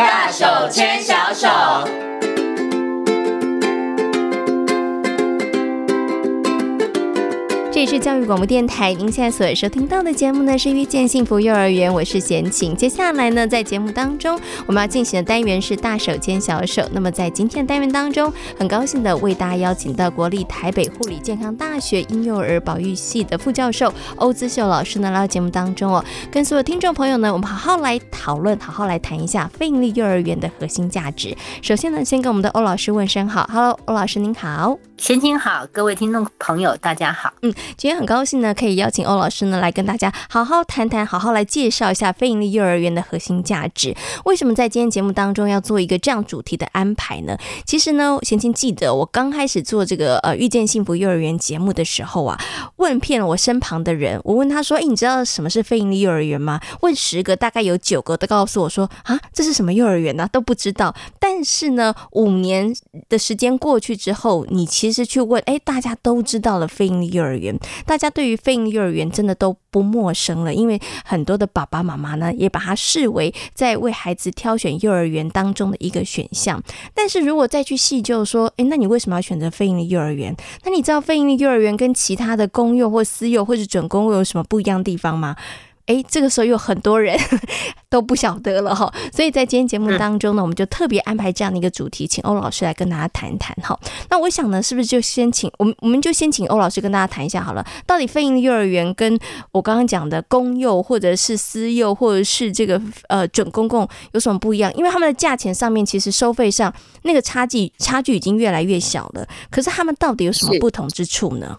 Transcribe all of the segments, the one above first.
大手牵小手。这里是教育广播电台，您现在所收听到的节目呢是《遇见幸福幼儿园》，我是贤琴。接下来呢，在节目当中我们要进行的单元是“大手牵小手”。那么在今天的单元当中，很高兴的为大家邀请到国立台北护理健康大学婴幼儿保育系的副教授欧姿秀老师呢来到节目当中哦，跟所有听众朋友呢，我们好好来讨论，好好来谈一下非营利幼儿园的核心价值。首先呢，先跟我们的欧老师问声好，Hello，欧老师您好。贤琴好，各位听众朋友，大家好。嗯，今天很高兴呢，可以邀请欧老师呢来跟大家好好谈谈，好好来介绍一下非营利幼儿园的核心价值。为什么在今天节目当中要做一个这样主题的安排呢？其实呢，贤清记得我刚开始做这个呃遇见幸福幼儿园节目的时候啊，问遍了我身旁的人，我问他说：“诶，你知道什么是非营利幼儿园吗？”问十个，大概有九个都告诉我说：“啊，这是什么幼儿园呢？都不知道。”但是呢，五年的时间过去之后，你其实去问，哎，大家都知道了非营利幼儿园，大家对于非营利幼儿园真的都不陌生了，因为很多的爸爸妈妈呢，也把它视为在为孩子挑选幼儿园当中的一个选项。但是如果再去细究说，诶，那你为什么要选择非营利幼儿园？那你知道非营利幼儿园跟其他的公幼或私幼或是准公幼有什么不一样的地方吗？哎，这个时候有很多人 都不晓得了哈，所以在今天节目当中呢，我们就特别安排这样的一个主题，请欧老师来跟大家谈一谈哈。那我想呢，是不是就先请我们，我们就先请欧老师跟大家谈一下好了，到底非营利幼儿园跟我刚刚讲的公幼或者是私幼或者是这个呃准公共有什么不一样？因为他们的价钱上面其实收费上那个差距差距已经越来越小了，可是他们到底有什么不同之处呢？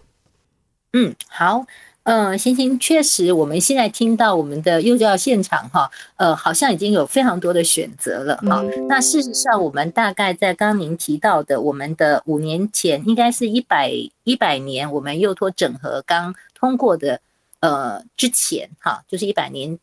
嗯，好。嗯，行行，确实，我们现在听到我们的幼教现场哈，呃，好像已经有非常多的选择了哈。那事实上，我们大概在刚刚您提到的，我们的五年前，应该是一百一百年，我们幼托整合刚通过的，呃，之前哈，就是一百年。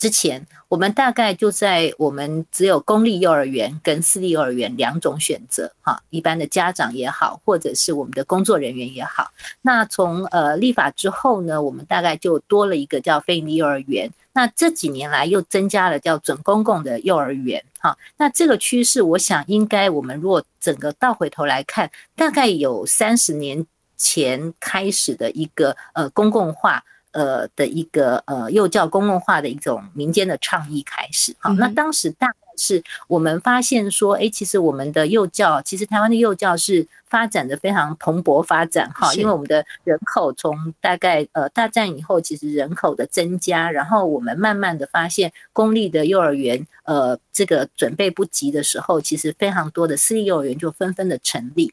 之前，我们大概就在我们只有公立幼儿园跟私立幼儿园两种选择哈，一般的家长也好，或者是我们的工作人员也好。那从呃立法之后呢，我们大概就多了一个叫非营利幼儿园。那这几年来又增加了叫准公共的幼儿园哈。那这个趋势，我想应该我们如果整个倒回头来看，大概有三十年前开始的一个呃公共化。呃的一个呃幼教公共化的一种民间的倡议开始，好，那当时大概是我们发现说，哎，其实我们的幼教，其实台湾的幼教是发展的非常蓬勃发展，哈，因为我们的人口从大概呃大战以后，其实人口的增加，然后我们慢慢的发现公立的幼儿园，呃，这个准备不及的时候，其实非常多的私立幼儿园就纷纷的成立。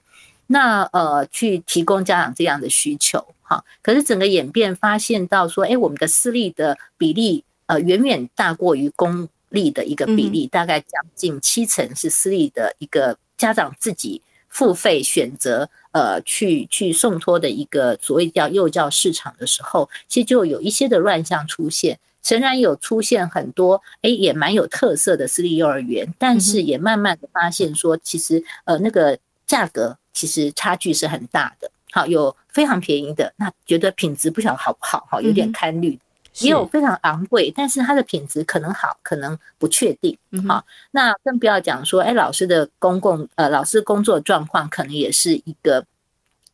那呃，去提供家长这样的需求，哈，可是整个演变发现到说，哎，我们的私立的比例呃远远大过于公立的一个比例，大概将近七成是私立的一个家长自己付费选择呃去去送托的一个所谓叫幼教市场的时候，其实就有一些的乱象出现，仍然有出现很多哎也蛮有特色的私立幼儿园，但是也慢慢的发现说，其实呃那个价格。其实差距是很大的，好，有非常便宜的，那觉得品质不晓得好不好，哈，有点堪虑，也有非常昂贵，但是它的品质可能好，可能不确定，好，那更不要讲说，哎，老师的公共呃，老师工作状况可能也是一个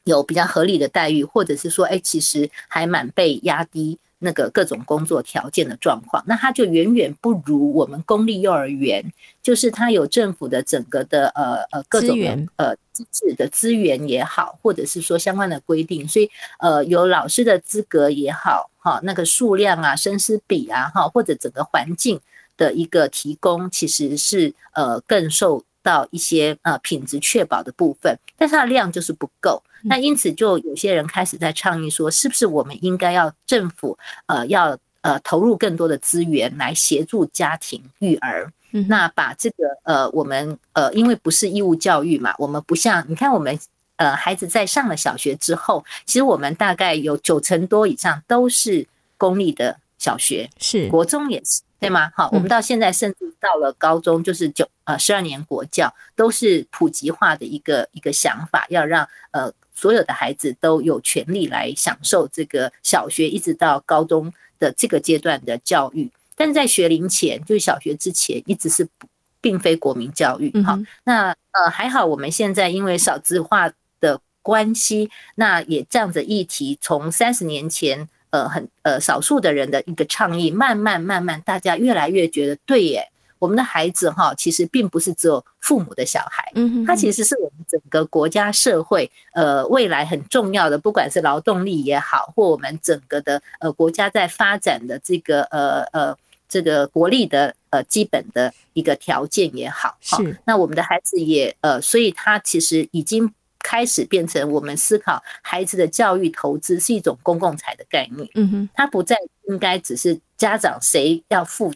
有比较合理的待遇，或者是说，哎，其实还蛮被压低。那个各种工作条件的状况，那它就远远不如我们公立幼儿园，就是它有政府的整个的呃呃各种呃资质的资源也好，或者是说相关的规定，所以呃有老师的资格也好，哈，那个数量啊、生师比啊，哈，或者整个环境的一个提供，其实是呃更受到一些呃品质确保的部分，但是它的量就是不够。那因此就有些人开始在倡议说，是不是我们应该要政府呃要呃投入更多的资源来协助家庭育儿？那把这个呃我们呃因为不是义务教育嘛，我们不像你看我们呃孩子在上了小学之后，其实我们大概有九成多以上都是公立的小学，是国中也是。对吗？好，我们到现在甚至到了高中，就是九呃十二年国教都是普及化的一个一个想法，要让呃所有的孩子都有权利来享受这个小学一直到高中的这个阶段的教育。但是在学龄前，就是小学之前，一直是不并非国民教育。好，那呃还好，我们现在因为少子化的关系，那也这样子议题从三十年前呃很呃少数的人的一个倡议，慢慢慢慢大家越来越觉得对耶。我们的孩子哈，其实并不是只有父母的小孩，嗯，他其实是我们整个国家社会呃未来很重要的，不管是劳动力也好，或我们整个的呃国家在发展的这个呃呃这个国力的呃基本的一个条件也好，是。那我们的孩子也呃，所以他其实已经开始变成我们思考孩子的教育投资是一种公共财的概念，嗯哼，它不再应该只是家长谁要付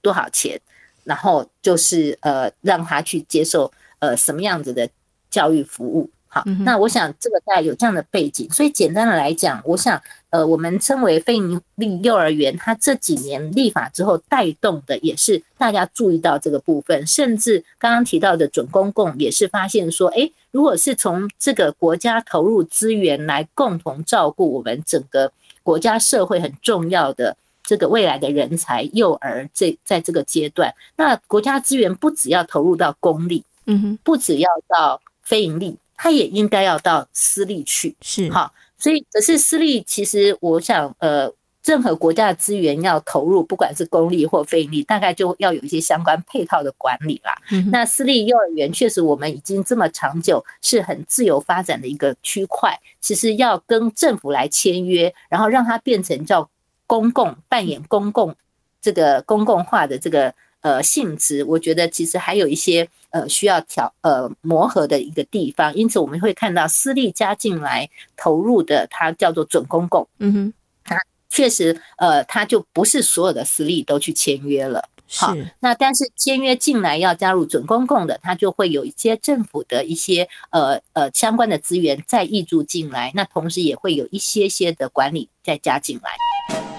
多少钱。然后就是呃，让他去接受呃什么样子的教育服务，好，那我想这个大概有这样的背景，所以简单的来讲，我想呃，我们称为非营利幼儿园，它这几年立法之后带动的也是大家注意到这个部分，甚至刚刚提到的准公共也是发现说，哎，如果是从这个国家投入资源来共同照顾我们整个国家社会很重要的。这个未来的人才，幼儿这在这个阶段，那国家资源不只要投入到公立，嗯哼，不只要到非营利，它也应该要到私立去，是好。所以可是私立，其实我想，呃，任何国家的资源要投入，不管是公立或非营利，大概就要有一些相关配套的管理啦。那私立幼儿园确实，我们已经这么长久，是很自由发展的一个区块，其实要跟政府来签约，然后让它变成叫。公共扮演公共这个公共化的这个呃性质，我觉得其实还有一些呃需要调呃磨合的一个地方，因此我们会看到私立加进来投入的，它叫做准公共，嗯哼，它确实呃它就不是所有的私立都去签约了，好，那但是签约进来要加入准公共的，它就会有一些政府的一些呃呃相关的资源再挹注进来，那同时也会有一些些的管理再加进来。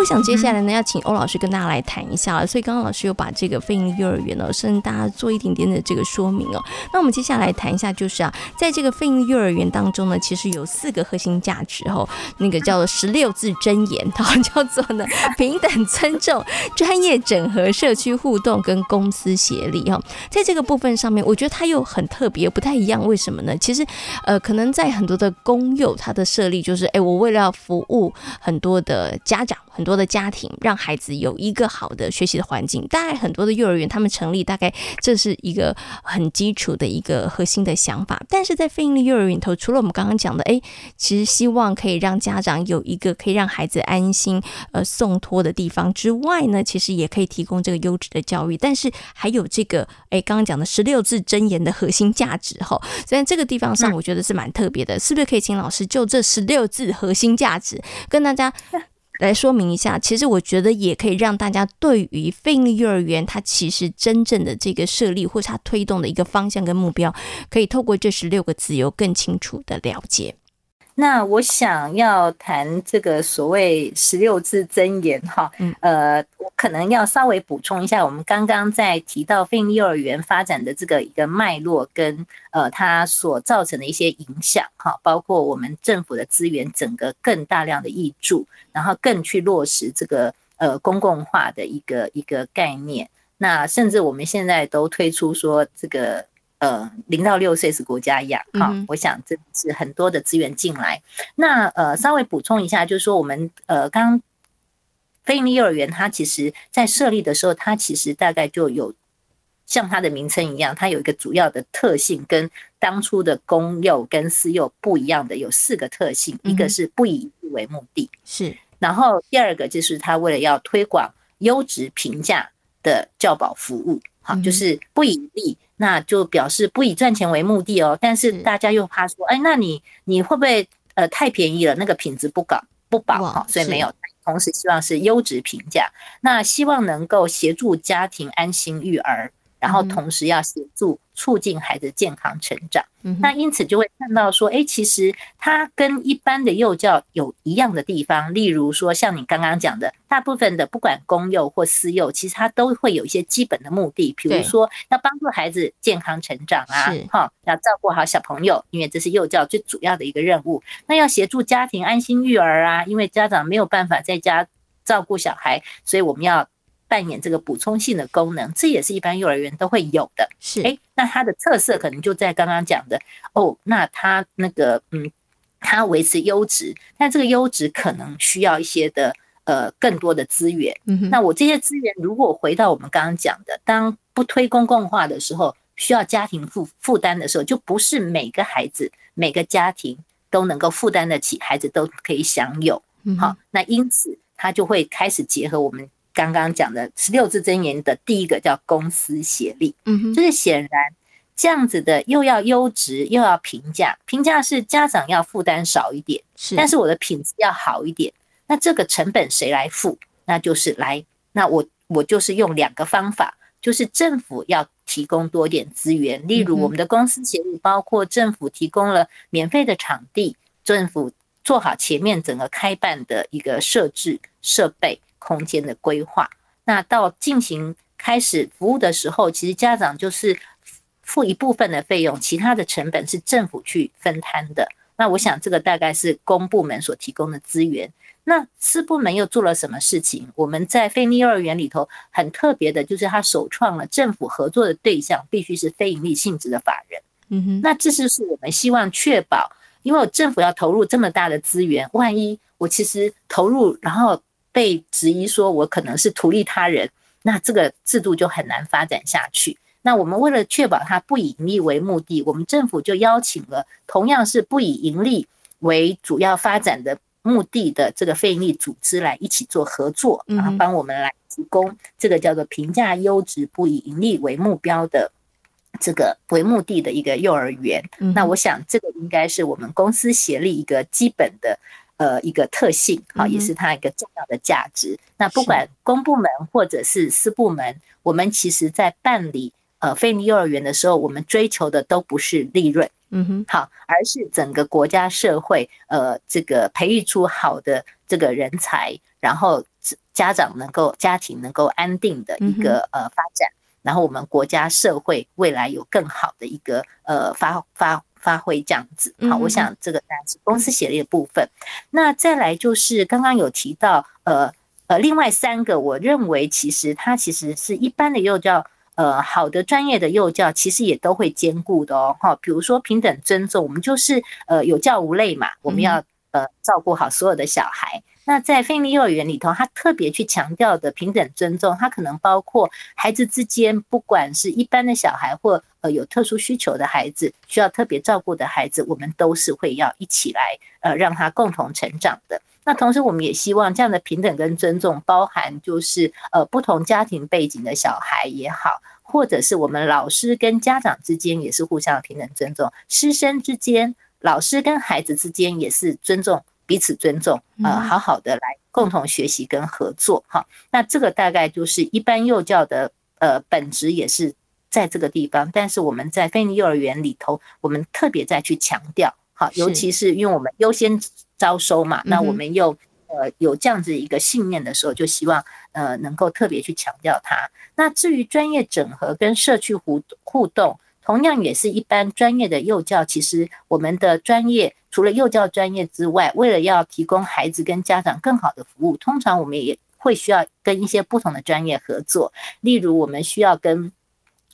我想接下来呢，要请欧老师跟大家来谈一下了。所以刚刚老师有把这个非营利幼儿园呢，跟大家做一点点的这个说明哦。那我们接下来谈一下，就是啊，在这个非营利幼儿园当中呢，其实有四个核心价值哦，那个叫做十六字真言，它叫做呢 平等、尊重、专业、整合、社区互动跟公司协力哈。在这个部分上面，我觉得它又很特别，不太一样。为什么呢？其实呃，可能在很多的公幼，它的设立就是，哎，我为了要服务很多的家长。很多的家庭让孩子有一个好的学习的环境，大概很多的幼儿园他们成立，大概这是一个很基础的一个核心的想法。但是在非营利幼儿园头，除了我们刚刚讲的，哎，其实希望可以让家长有一个可以让孩子安心呃送托的地方之外呢，其实也可以提供这个优质的教育。但是还有这个哎，刚刚讲的十六字真言的核心价值哈，虽然这个地方上我觉得是蛮特别的，是不是可以请老师就这十六字核心价值跟大家来说明一下，其实我觉得也可以让大家对于非营利幼儿园它其实真正的这个设立或是它推动的一个方向跟目标，可以透过这十六个字有更清楚的了解。那我想要谈这个所谓十六字真言哈，呃，我可能要稍微补充一下，我们刚刚在提到非幼儿园发展的这个一个脉络跟呃它所造成的一些影响哈，包括我们政府的资源整个更大量的挹注，然后更去落实这个呃公共化的一个一个概念，那甚至我们现在都推出说这个。呃，零到六岁是国家养哈，我想这是很多的资源进来。那呃，稍微补充一下，就是说我们呃，刚非营利幼儿园它其实在设立的时候，它其实大概就有像它的名称一样，它有一个主要的特性，跟当初的公幼跟私幼不一样的有四个特性，一个是不以利为目的，是，然后第二个就是它为了要推广优质平价的教保服务，好，就是不以利。那就表示不以赚钱为目的哦，但是大家又怕说，哎，那你你会不会呃太便宜了？那个品质不高不保哈，所以没有。同时希望是优质评价，那希望能够协助家庭安心育儿，然后同时要协助。促进孩子健康成长，那因此就会看到说，哎，其实它跟一般的幼教有一样的地方，例如说，像你刚刚讲的，大部分的不管公幼或私幼，其实它都会有一些基本的目的，比如说要帮助孩子健康成长啊，哈，要照顾好小朋友，因为这是幼教最主要的一个任务。那要协助家庭安心育儿啊，因为家长没有办法在家。照顾小孩，所以我们要扮演这个补充性的功能，这也是一般幼儿园都会有的。是，哎，那它的特色可能就在刚刚讲的哦，那它那个嗯，它维持优质，但这个优质可能需要一些的呃更多的资源。嗯，那我这些资源如果回到我们刚刚讲的，当不推公共化的时候，需要家庭负负担的时候，就不是每个孩子、每个家庭都能够负担得起，孩子都可以享有。好，那因此他就会开始结合我们刚刚讲的十六字真言的第一个叫公私协力。嗯，就是显然这样子的又要优质又要平价，平价是家长要负担少一点，是，但是我的品质要好一点。那这个成本谁来付？那就是来，那我我就是用两个方法。就是政府要提供多点资源，例如我们的公司协力，包括政府提供了免费的场地，政府做好前面整个开办的一个设置、设备、空间的规划。那到进行开始服务的时候，其实家长就是付一部分的费用，其他的成本是政府去分摊的。那我想这个大概是公部门所提供的资源。那私部门又做了什么事情？我们在非营利幼儿园里头很特别的，就是他首创了政府合作的对象必须是非营利性质的法人。嗯哼，那这就是我们希望确保，因为政府要投入这么大的资源，万一我其实投入然后被质疑说我可能是图利他人，那这个制度就很难发展下去。那我们为了确保它不以盈利为目的，我们政府就邀请了同样是不以盈利为主要发展的。目的的这个非营利组织来一起做合作，然后帮我们来提供这个叫做评价优质、不以盈利为目标的这个为目的的一个幼儿园。那我想这个应该是我们公司协力一个基本的呃一个特性，好，也是它一个重要的价值。那不管公部门或者是私部门，我们其实在办理呃非营利幼儿园的时候，我们追求的都不是利润。嗯哼，好，而是整个国家社会，呃，这个培育出好的这个人才，然后家长能够家庭能够安定的一个呃发展，然后我们国家社会未来有更好的一个呃发发发挥这样子。好，我想这个当然是公司协力的部分。那再来就是刚刚有提到，呃呃，另外三个，我认为其实它其实是一般的幼教。呃，好的专业的幼教其实也都会兼顾的哦，哈，比如说平等尊重，我们就是呃有教无类嘛，我们要呃照顾好所有的小孩。那在非营利幼儿园里头，他特别去强调的平等尊重，它可能包括孩子之间，不管是一般的小孩或呃有特殊需求的孩子，需要特别照顾的孩子，我们都是会要一起来呃让他共同成长的。那同时，我们也希望这样的平等跟尊重，包含就是呃不同家庭背景的小孩也好，或者是我们老师跟家长之间也是互相平等尊重，师生之间，老师跟孩子之间也是尊重。彼此尊重，呃，好好的来共同学习跟合作，哈。那这个大概就是一般幼教的呃本质也是在这个地方，但是我们在非营利幼儿园里头，我们特别再去强调，好，尤其是因为我们优先招收嘛，那我们又呃有这样子一个信念的时候，就希望呃能够特别去强调它。那至于专业整合跟社区互互动。同样也是一般专业的幼教，其实我们的专业除了幼教专业之外，为了要提供孩子跟家长更好的服务，通常我们也会需要跟一些不同的专业合作。例如，我们需要跟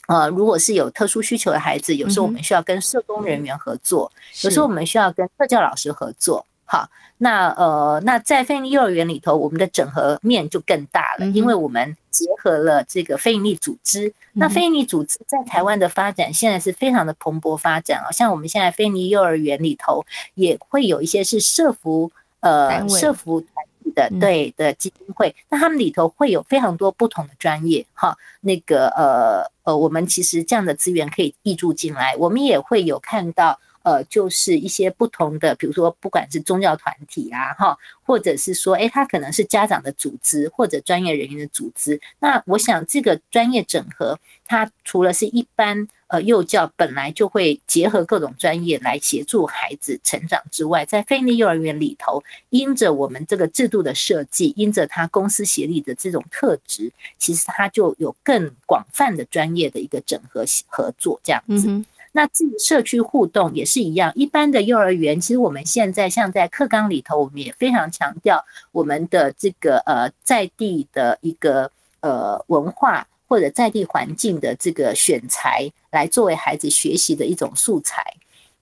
呃，如果是有特殊需求的孩子，有时候我们需要跟社工人员合作，有时候我们需要跟特教老师合作。好，那呃，那在非营利幼儿园里头，我们的整合面就更大了，因为我们结合了这个非营利组织。那非营利组织在台湾的发展现在是非常的蓬勃发展啊，像我们现在非营利幼儿园里头也会有一些是社服呃社服团体的对的基金会，那他们里头会有非常多不同的专业哈，那个呃呃，我们其实这样的资源可以挹注进来，我们也会有看到。呃，就是一些不同的，比如说，不管是宗教团体啊，哈，或者是说，诶，他可能是家长的组织或者专业人员的组织。那我想，这个专业整合，它除了是一般呃幼教本来就会结合各种专业来协助孩子成长之外，在非营利幼儿园里头，因着我们这个制度的设计，因着他公司协力的这种特质，其实它就有更广泛的专业的一个整合合作这样子。那至于社区互动也是一样，一般的幼儿园，其实我们现在像在课纲里头，我们也非常强调我们的这个呃在地的一个呃文化或者在地环境的这个选材，来作为孩子学习的一种素材。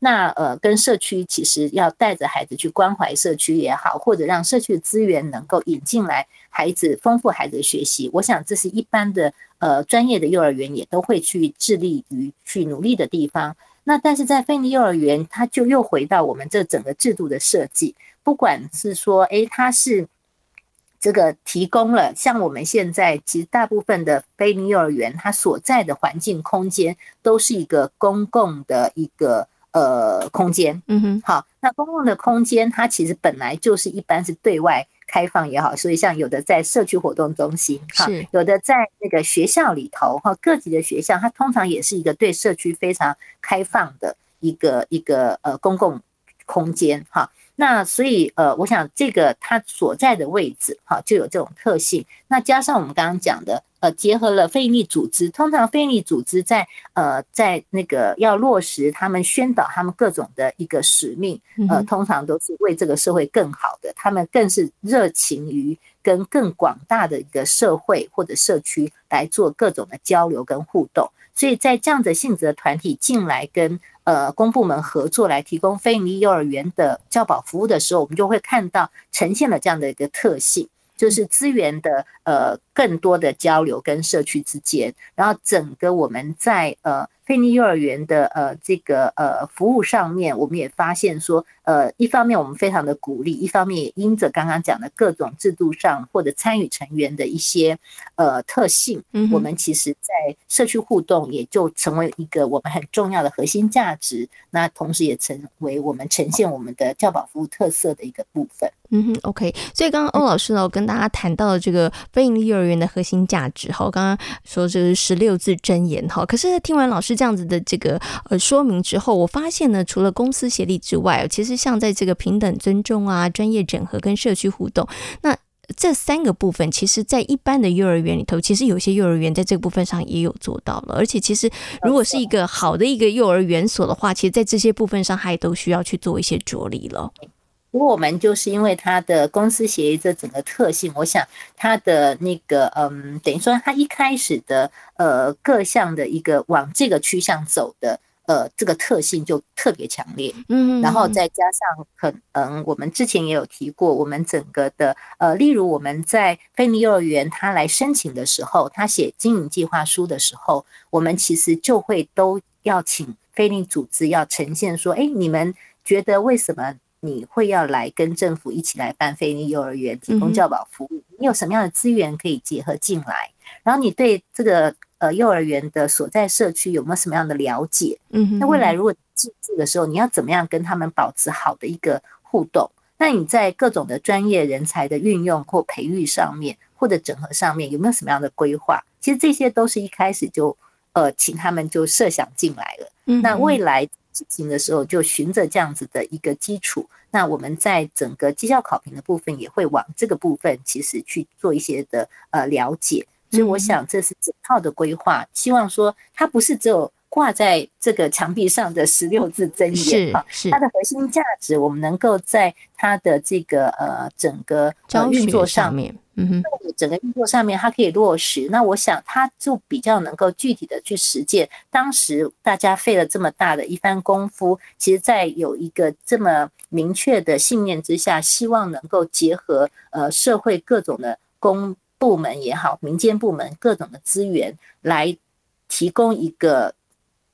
那呃，跟社区其实要带着孩子去关怀社区也好，或者让社区的资源能够引进来，孩子丰富孩子的学习，我想这是一般的呃专业的幼儿园也都会去致力于去努力的地方。那但是在非营利幼儿园，它就又回到我们这整个制度的设计，不管是说，诶，它是这个提供了像我们现在其实大部分的非营利幼儿园，它所在的环境空间都是一个公共的一个。呃，空间，嗯哼，好，那公共的空间，它其实本来就是一般是对外开放也好，所以像有的在社区活动中心，哈，有的在那个学校里头，哈，各级的学校，它通常也是一个对社区非常开放的一个一个呃公共空间，哈。那所以呃，我想这个它所在的位置哈，就有这种特性。那加上我们刚刚讲的呃，结合了非营利组织，通常非营利组织在呃在那个要落实他们宣导他们各种的一个使命，呃，通常都是为这个社会更好的，他们更是热情于跟更广大的一个社会或者社区来做各种的交流跟互动。所以在这样的性质的团体进来跟。呃，公部门合作来提供非营利幼儿园的教保服务的时候，我们就会看到呈现了这样的一个特性，就是资源的呃更多的交流跟社区之间，然后整个我们在呃。非营利幼儿园的呃这个呃服务上面，我们也发现说，呃一方面我们非常的鼓励，一方面也因着刚刚讲的各种制度上或者参与成员的一些呃特性，我们其实在社区互动也就成为一个我们很重要的核心价值，那同时也成为我们呈现我们的教保服务特色的一个部分。嗯哼，OK。所以刚刚欧老师呢，我跟大家谈到了这个非营利幼儿园的核心价值，哈，刚刚说这是十六字真言，哈。可是听完老师。这样子的这个呃说明之后，我发现呢，除了公私协力之外，其实像在这个平等尊重啊、专业整合跟社区互动，那这三个部分，其实在一般的幼儿园里头，其实有些幼儿园在这个部分上也有做到了。而且，其实如果是一个好的一个幼儿园所的话，其实在这些部分上，还都需要去做一些着力了。不过我们就是因为它的公司协议这整个特性，我想它的那个嗯，等于说它一开始的呃各项的一个往这个趋向走的呃这个特性就特别强烈，嗯，然后再加上可能我们之前也有提过，我们整个的呃，例如我们在非营利幼儿园他来申请的时候，他写经营计划书的时候，我们其实就会都要请非营利组织要呈现说，哎，你们觉得为什么？你会要来跟政府一起来办非营利幼儿园，提供教保服务。你有什么样的资源可以结合进来？然后你对这个呃幼儿园的所在社区有没有什么样的了解？嗯，那未来如果进驻的时候，你要怎么样跟他们保持好的一个互动？那你在各种的专业人才的运用或培育上面，或者整合上面，有没有什么样的规划？其实这些都是一开始就呃请他们就设想进来了。嗯，那未来。执行的时候就循着这样子的一个基础，那我们在整个绩效考评的部分也会往这个部分其实去做一些的呃了解，所以我想这是整套的规划，希望说它不是只有挂在这个墙壁上的十六字真言哈，是。它的核心价值，我们能够在它的这个呃整个运作上面。嗯哼，整个运作上面它可以落实，那我想它就比较能够具体的去实践。当时大家费了这么大的一番功夫，其实，在有一个这么明确的信念之下，希望能够结合呃社会各种的公部门也好，民间部门各种的资源，来提供一个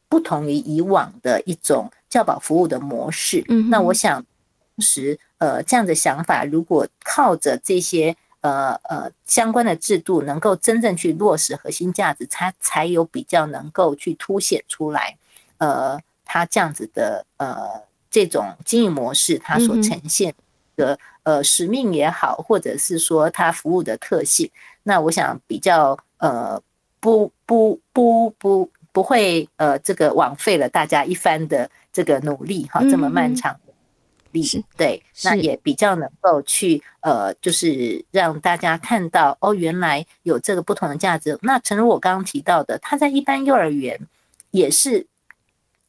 不同于以往的一种教保服务的模式。嗯，那我想当时呃这样的想法，如果靠着这些。呃呃，相关的制度能够真正去落实核心价值，它才有比较能够去凸显出来。呃，它这样子的呃这种经营模式，它所呈现的呃使命也好，或者是说它服务的特性，那我想比较呃不不不不不会呃这个枉费了大家一番的这个努力哈，这么漫长。力对，那也比较能够去呃，就是让大家看到哦，原来有这个不同的价值。那诚如我刚刚提到的，他在一般幼儿园也是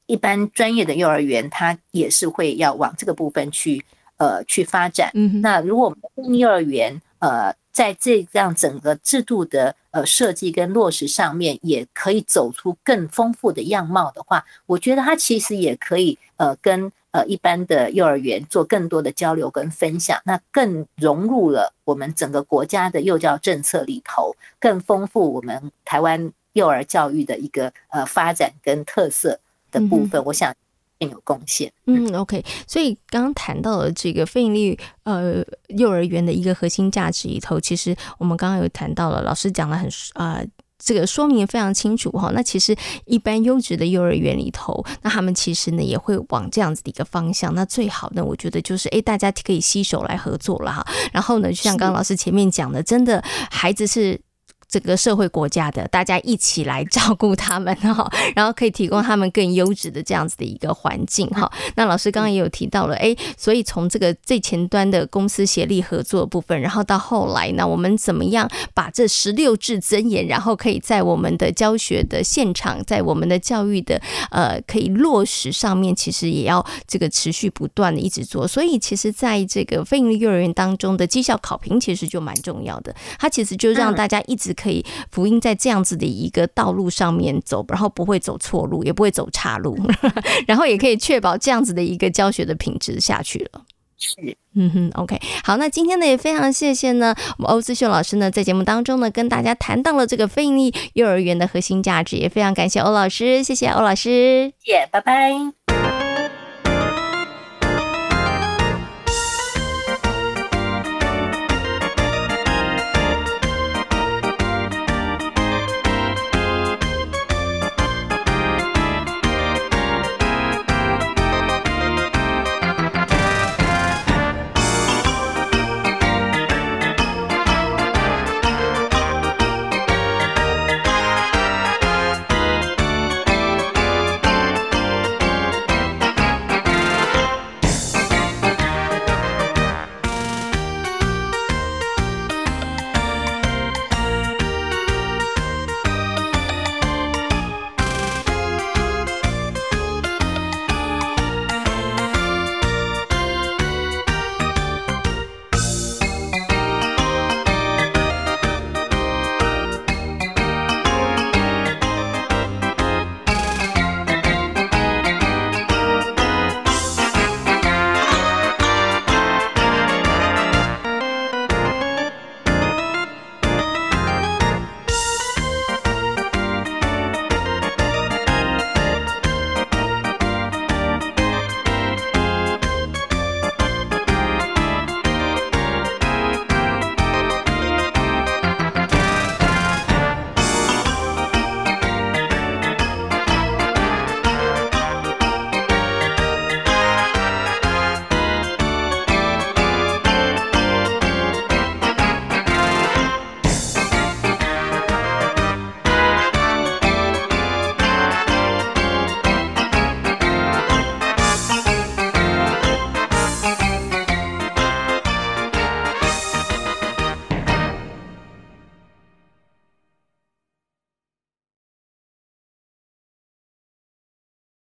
一般专业的幼儿园，他也是会要往这个部分去呃去发展。嗯，那如果我们的幼儿园呃在这样整个制度的呃设计跟落实上面，也可以走出更丰富的样貌的话，我觉得它其实也可以呃跟。呃，一般的幼儿园做更多的交流跟分享，那更融入了我们整个国家的幼教政策里头，更丰富我们台湾幼儿教育的一个呃发展跟特色的部分，我想更有贡献。嗯，OK，所以刚刚谈到了这个非营利呃幼儿园的一个核心价值里头，其实我们刚刚有谈到了，老师讲了很啊。呃这个说明非常清楚哈，那其实一般优质的幼儿园里头，那他们其实呢也会往这样子的一个方向。那最好呢，我觉得就是诶，大家可以携手来合作了哈。然后呢，就像刚刚老师前面讲的，真的孩子是。这个社会国家的，大家一起来照顾他们哈，然后可以提供他们更优质的这样子的一个环境哈。那老师刚刚也有提到了，哎，所以从这个最前端的公司协力合作部分，然后到后来，呢我们怎么样把这十六字真言，然后可以在我们的教学的现场，在我们的教育的呃可以落实上面，其实也要这个持续不断的一直做。所以其实在这个非营利幼儿园当中的绩效考评，其实就蛮重要的，它其实就让大家一直。可以福音在这样子的一个道路上面走，然后不会走错路，也不会走岔路，然后也可以确保这样子的一个教学的品质下去了。是，嗯哼，OK，好，那今天呢也非常谢谢呢，我们欧思秀老师呢在节目当中呢跟大家谈到了这个非盈利幼儿园的核心价值，也非常感谢欧老师，谢谢欧老师，谢谢，拜拜。